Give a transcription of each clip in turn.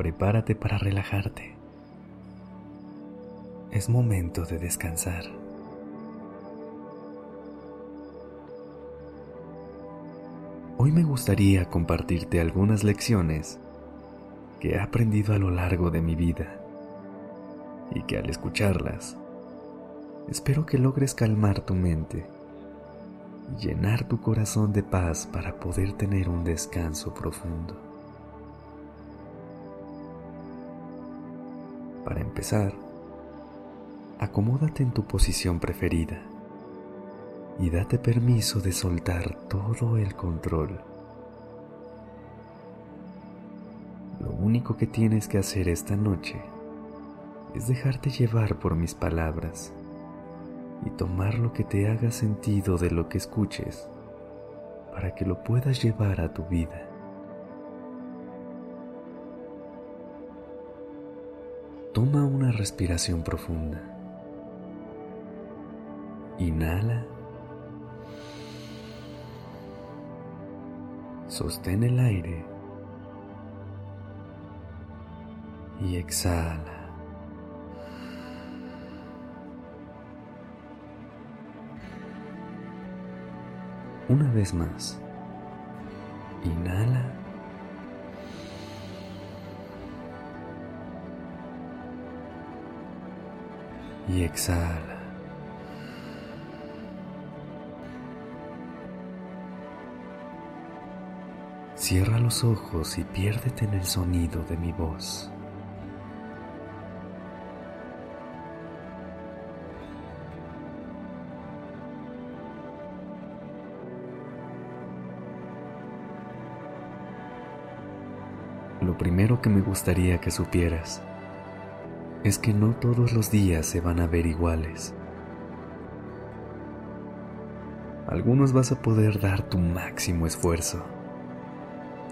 Prepárate para relajarte. Es momento de descansar. Hoy me gustaría compartirte algunas lecciones que he aprendido a lo largo de mi vida y que al escucharlas espero que logres calmar tu mente y llenar tu corazón de paz para poder tener un descanso profundo. Para empezar, acomódate en tu posición preferida y date permiso de soltar todo el control. Lo único que tienes que hacer esta noche es dejarte llevar por mis palabras y tomar lo que te haga sentido de lo que escuches para que lo puedas llevar a tu vida. Toma una respiración profunda. Inhala. Sostén el aire y exhala. Una vez más. Inhala. Y exhala. Cierra los ojos y piérdete en el sonido de mi voz. Lo primero que me gustaría que supieras es que no todos los días se van a ver iguales. Algunos vas a poder dar tu máximo esfuerzo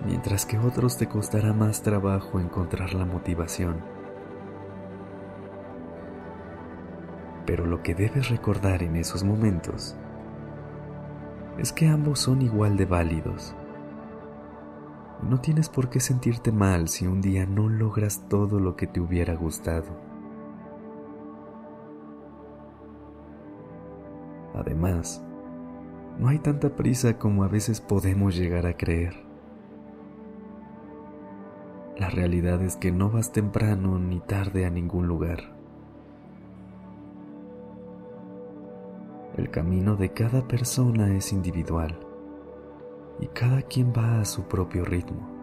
mientras que otros te costará más trabajo encontrar la motivación. Pero lo que debes recordar en esos momentos es que ambos son igual de válidos. No tienes por qué sentirte mal si un día no logras todo lo que te hubiera gustado. Además, no hay tanta prisa como a veces podemos llegar a creer. La realidad es que no vas temprano ni tarde a ningún lugar. El camino de cada persona es individual y cada quien va a su propio ritmo.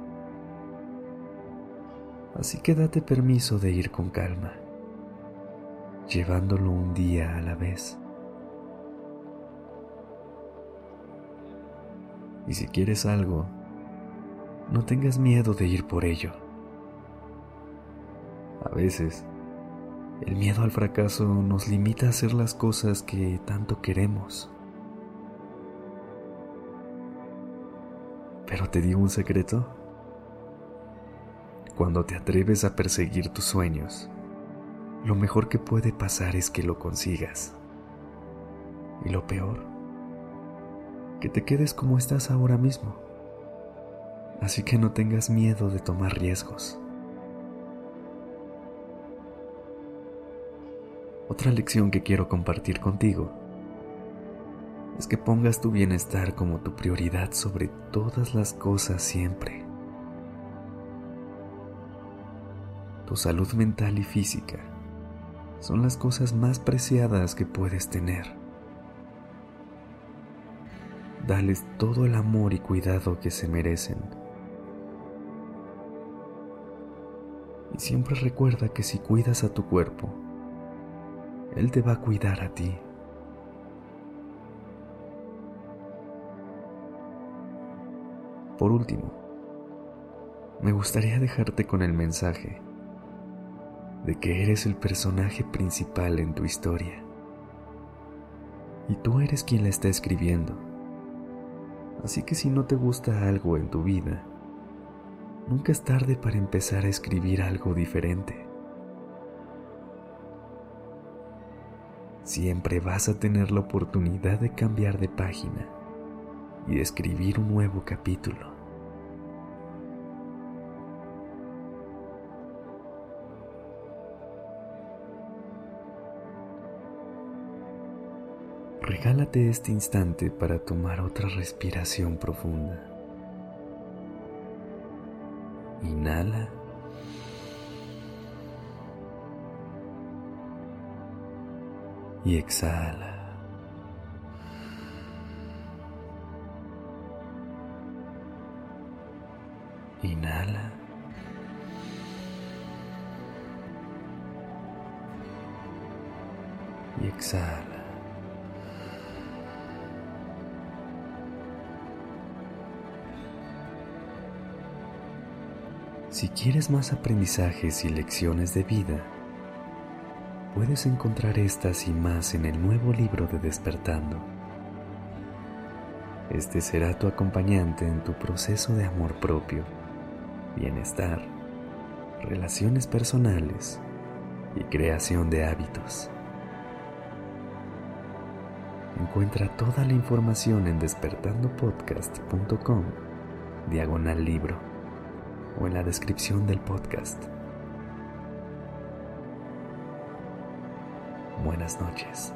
Así que date permiso de ir con calma, llevándolo un día a la vez. Y si quieres algo, no tengas miedo de ir por ello. A veces, el miedo al fracaso nos limita a hacer las cosas que tanto queremos. Pero te digo un secreto. Cuando te atreves a perseguir tus sueños, lo mejor que puede pasar es que lo consigas. Y lo peor, que te quedes como estás ahora mismo. Así que no tengas miedo de tomar riesgos. Otra lección que quiero compartir contigo es que pongas tu bienestar como tu prioridad sobre todas las cosas siempre. Tu salud mental y física son las cosas más preciadas que puedes tener. Dales todo el amor y cuidado que se merecen. Y siempre recuerda que si cuidas a tu cuerpo, él te va a cuidar a ti. Por último, me gustaría dejarte con el mensaje de que eres el personaje principal en tu historia. Y tú eres quien la está escribiendo. Así que si no te gusta algo en tu vida, nunca es tarde para empezar a escribir algo diferente. Siempre vas a tener la oportunidad de cambiar de página y escribir un nuevo capítulo. Regálate este instante para tomar otra respiración profunda. Inhala. Y exhala. Inhala. Y exhala. Si quieres más aprendizajes y lecciones de vida, puedes encontrar estas y más en el nuevo libro de Despertando. Este será tu acompañante en tu proceso de amor propio, bienestar, relaciones personales y creación de hábitos. Encuentra toda la información en despertandopodcast.com, diagonal libro o en la descripción del podcast. Buenas noches.